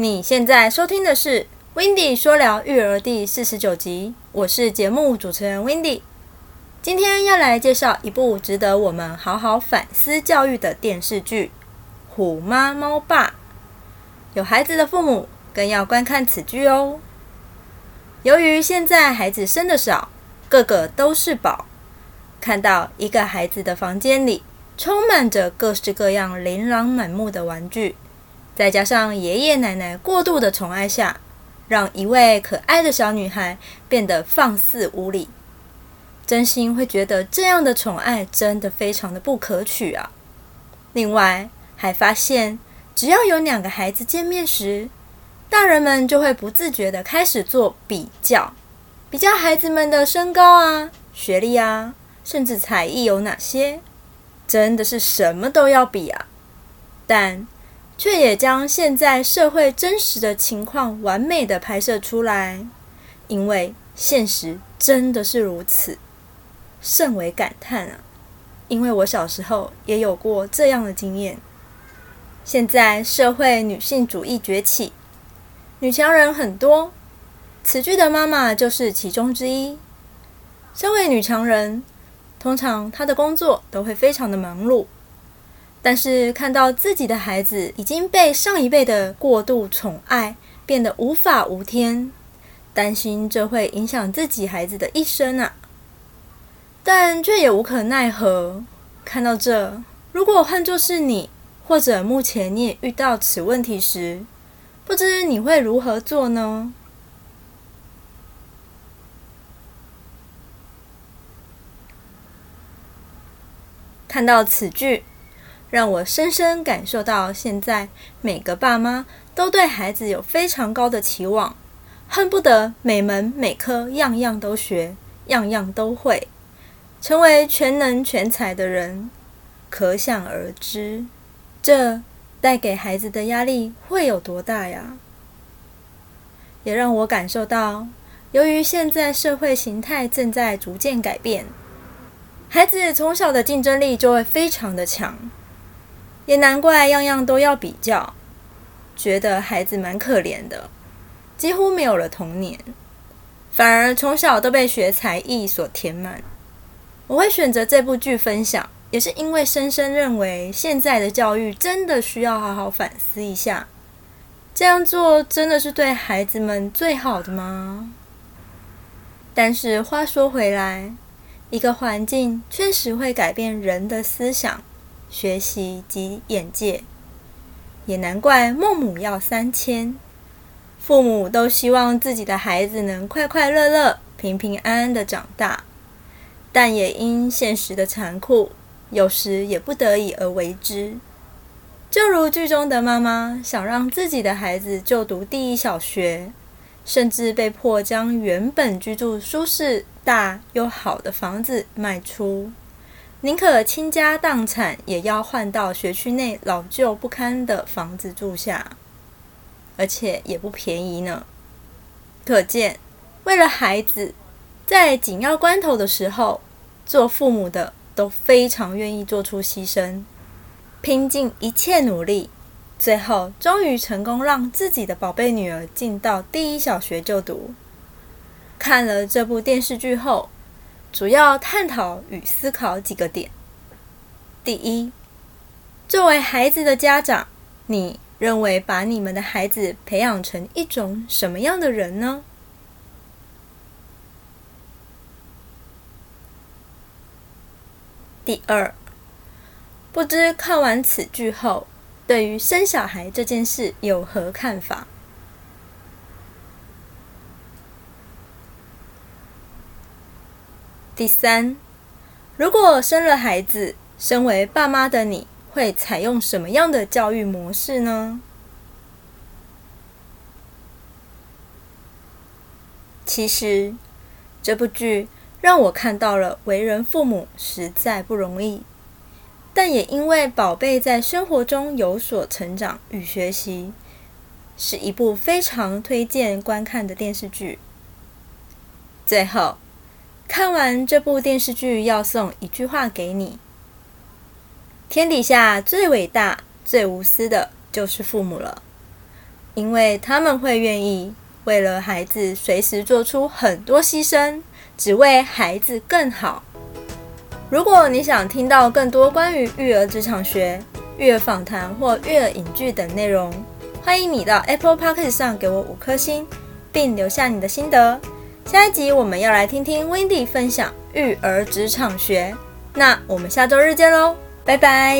你现在收听的是《w i n d y 说聊育儿》第四十九集，我是节目主持人 w i n d y 今天要来介绍一部值得我们好好反思教育的电视剧《虎妈猫爸》。有孩子的父母更要观看此剧哦。由于现在孩子生的少，个个都是宝，看到一个孩子的房间里充满着各式各样琳琅满目的玩具。再加上爷爷奶奶过度的宠爱下，让一位可爱的小女孩变得放肆无礼，真心会觉得这样的宠爱真的非常的不可取啊！另外，还发现只要有两个孩子见面时，大人们就会不自觉的开始做比较，比较孩子们的身高啊、学历啊，甚至才艺有哪些，真的是什么都要比啊！但却也将现在社会真实的情况完美的拍摄出来，因为现实真的是如此，甚为感叹啊！因为我小时候也有过这样的经验。现在社会女性主义崛起，女强人很多，此剧的妈妈就是其中之一。身为女强人，通常她的工作都会非常的忙碌。但是看到自己的孩子已经被上一辈的过度宠爱，变得无法无天，担心这会影响自己孩子的一生啊！但却也无可奈何。看到这，如果换作是你，或者目前你也遇到此问题时，不知你会如何做呢？看到此句。让我深深感受到，现在每个爸妈都对孩子有非常高的期望，恨不得每门每科样样都学，样样都会，成为全能全才的人。可想而知，这带给孩子的压力会有多大呀？也让我感受到，由于现在社会形态正在逐渐改变，孩子从小的竞争力就会非常的强。也难怪样样都要比较，觉得孩子蛮可怜的，几乎没有了童年，反而从小都被学才艺所填满。我会选择这部剧分享，也是因为深深认为现在的教育真的需要好好反思一下，这样做真的是对孩子们最好的吗？但是话说回来，一个环境确实会改变人的思想。学习及眼界，也难怪孟母要三迁。父母都希望自己的孩子能快快乐乐、平平安安的长大，但也因现实的残酷，有时也不得已而为之。就如剧中的妈妈想让自己的孩子就读第一小学，甚至被迫将原本居住舒适、大又好的房子卖出。宁可倾家荡产，也要换到学区内老旧不堪的房子住下，而且也不便宜呢。可见，为了孩子，在紧要关头的时候，做父母的都非常愿意做出牺牲，拼尽一切努力，最后终于成功让自己的宝贝女儿进到第一小学就读。看了这部电视剧后。主要探讨与思考几个点。第一，作为孩子的家长，你认为把你们的孩子培养成一种什么样的人呢？第二，不知看完此剧后，对于生小孩这件事有何看法？第三，如果生了孩子，身为爸妈的你会采用什么样的教育模式呢？其实，这部剧让我看到了为人父母实在不容易，但也因为宝贝在生活中有所成长与学习，是一部非常推荐观看的电视剧。最后。看完这部电视剧，要送一句话给你：天底下最伟大、最无私的，就是父母了。因为他们会愿意为了孩子随时做出很多牺牲，只为孩子更好。如果你想听到更多关于育儿职场学、育儿访谈或育儿影剧等内容，欢迎你到 Apple Podcast 上给我五颗星，并留下你的心得。下一集我们要来听听 Wendy 分享育儿职场学，那我们下周日见喽，拜拜。